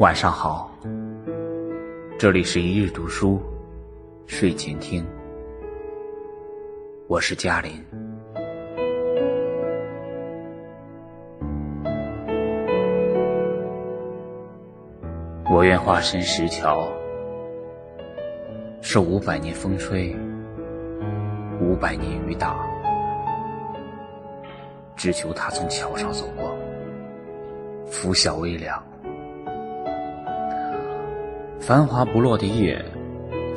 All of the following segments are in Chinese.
晚上好，这里是一日读书睡前听，我是嘉林。我愿化身石桥，受五百年风吹，五百年雨打，只求他从桥上走过，拂晓微凉。繁华不落的夜，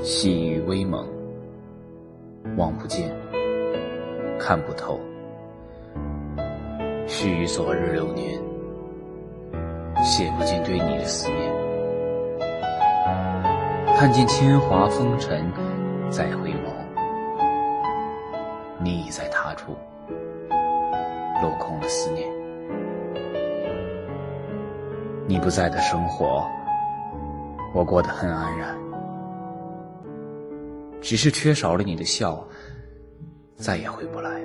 细雨微蒙，望不见，看不透。须臾昨日流年，写不尽对你的思念。看见铅华风尘，再回眸，你已在他处，落空了思念。你不在的生活。我过得很安然，只是缺少了你的笑，再也回不来。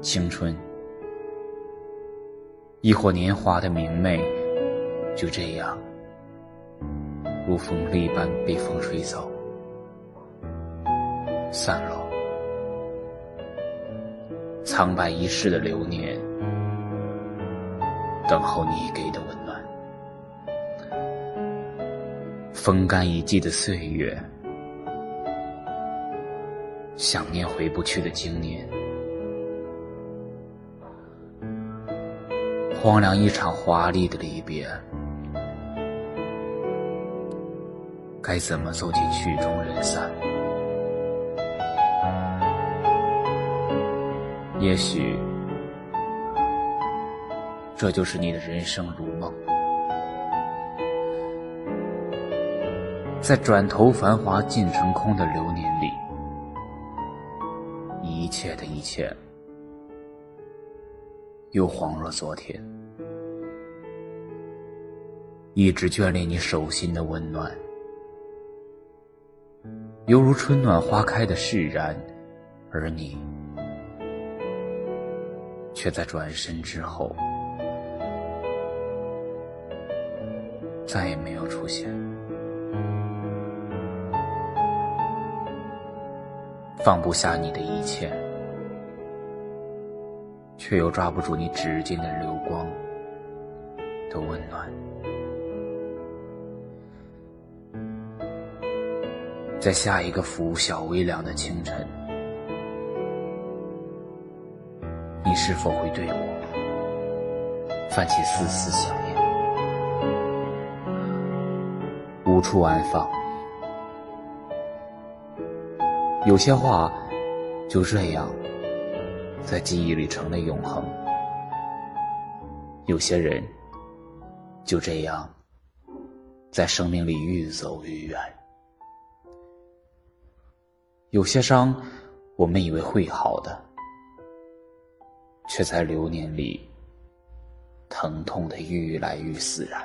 青春，亦或年华的明媚，就这样如风粒般被风吹走，散落。苍白一世的流年，等候你给的温风干一季的岁月，想念回不去的经年，荒凉一场华丽的离别，该怎么走进曲终人散？也许，这就是你的人生如梦。在转头繁华尽成空的流年里，一切的一切又恍若昨天。一直眷恋你手心的温暖，犹如春暖花开的释然，而你却在转身之后再也没有出现。放不下你的一切，却又抓不住你指尖的流光的温暖。在下一个拂晓微凉的清晨，你是否会对我泛起丝丝想念？无处安放。有些话就这样在记忆里成了永恒，有些人就这样在生命里愈走愈远，有些伤我们以为会好的，却在流年里疼痛的愈来愈自然。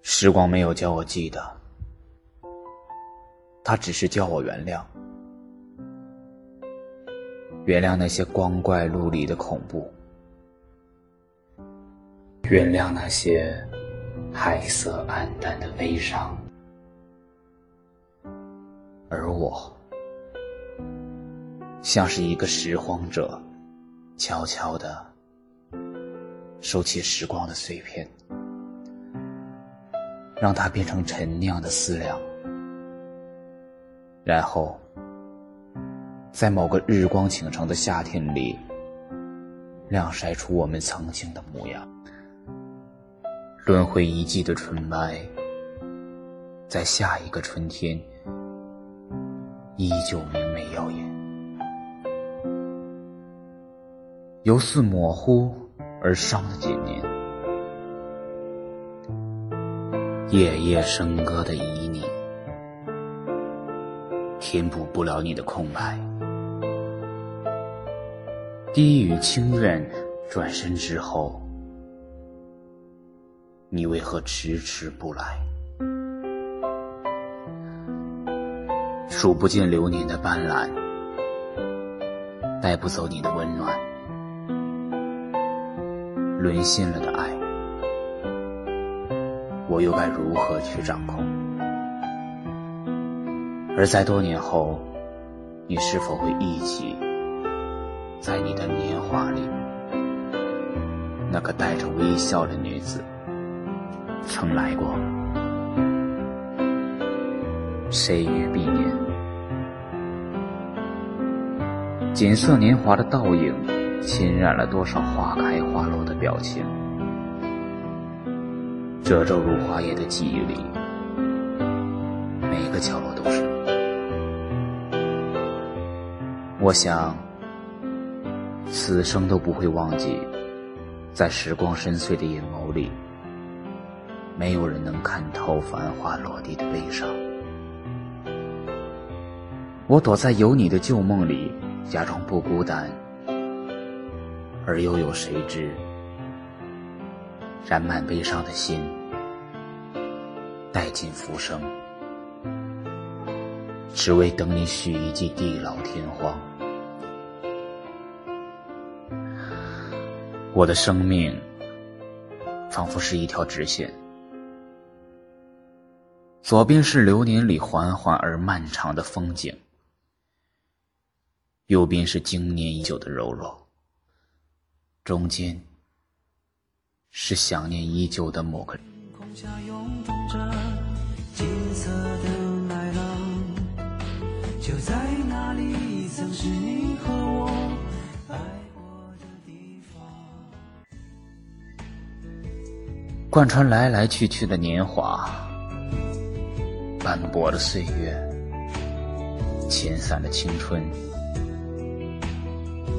时光没有教我记得。他只是叫我原谅，原谅那些光怪陆离的恐怖，原谅那些海色暗淡的悲伤，而我，像是一个拾荒者，悄悄的收起时光的碎片，让它变成陈酿的思量。然后，在某个日光倾城的夏天里，晾晒出我们曾经的模样。轮回一季的纯白，在下一个春天依旧明媚耀眼。由似模糊而伤的纪念，夜夜笙歌的旖旎。填补不了你的空白。低语轻怨，转身之后，你为何迟迟不来？数不尽流年的斑斓，带不走你的温暖。沦陷了的爱，我又该如何去掌控？而在多年后，你是否会忆起，在你的年华里，那个带着微笑的女子曾来过？谁与彼年？锦瑟年华的倒影，侵染了多少花开花落的表情？褶皱如花叶的记忆里，每个角落都是我想，此生都不会忘记，在时光深邃的眼眸里，没有人能看透繁花落地的悲伤。我躲在有你的旧梦里，假装不孤单，而又有谁知，染满悲伤的心，带尽浮生，只为等你许一记地老天荒。我的生命仿佛是一条直线，左边是流年里缓缓而漫长的风景。右边是经年已久的柔弱，中间是想念依旧的某个人。贯穿来来去去的年华，斑驳的岁月，遣散的青春。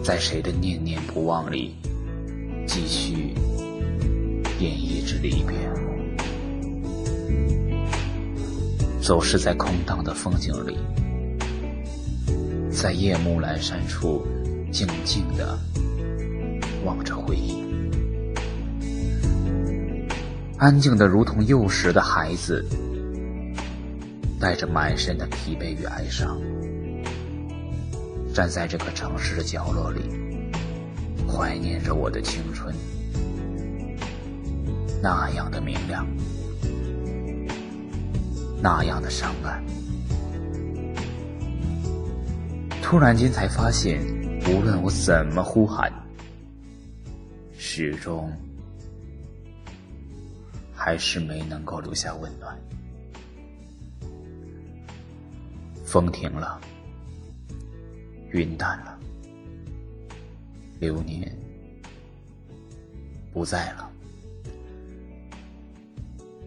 在谁的念念不忘里，继续演绎着离别。走失在空荡的风景里，在夜幕阑珊处，静静的望着回忆，安静的如同幼时的孩子，带着满身的疲惫与哀伤。站在这个城市的角落里，怀念着我的青春，那样的明亮，那样的伤感。突然间才发现，无论我怎么呼喊，始终还是没能够留下温暖。风停了。云淡了，流年不在了。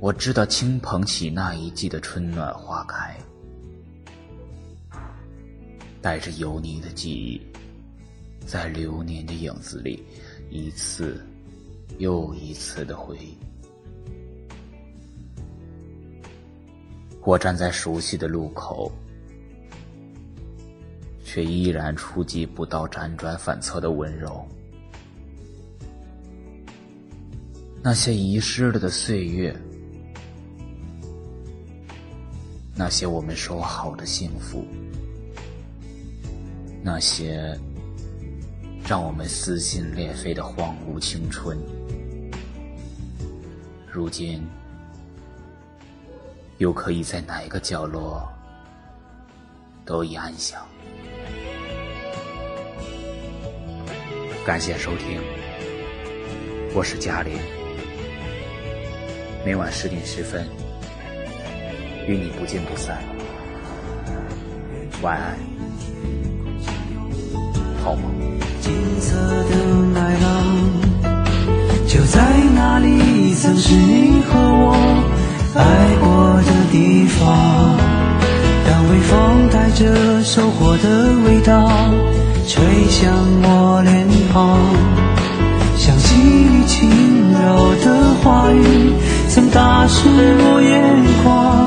我知道，轻捧起那一季的春暖花开，带着油腻的记忆，在流年的影子里，一次又一次的回忆。我站在熟悉的路口。却依然触及不到辗转反侧的温柔。那些遗失了的岁月，那些我们说好的幸福，那些让我们撕心裂肺的荒芜青春，如今又可以在哪个角落得以安详？感谢收听，我是嘉玲，每晚十点十分与你不见不散，晚安，好梦。金色的麦浪，就在那里，曾是你和我爱当微风带着收获的味道。吹向我脸庞，想起你轻柔的话语，曾打湿我眼眶。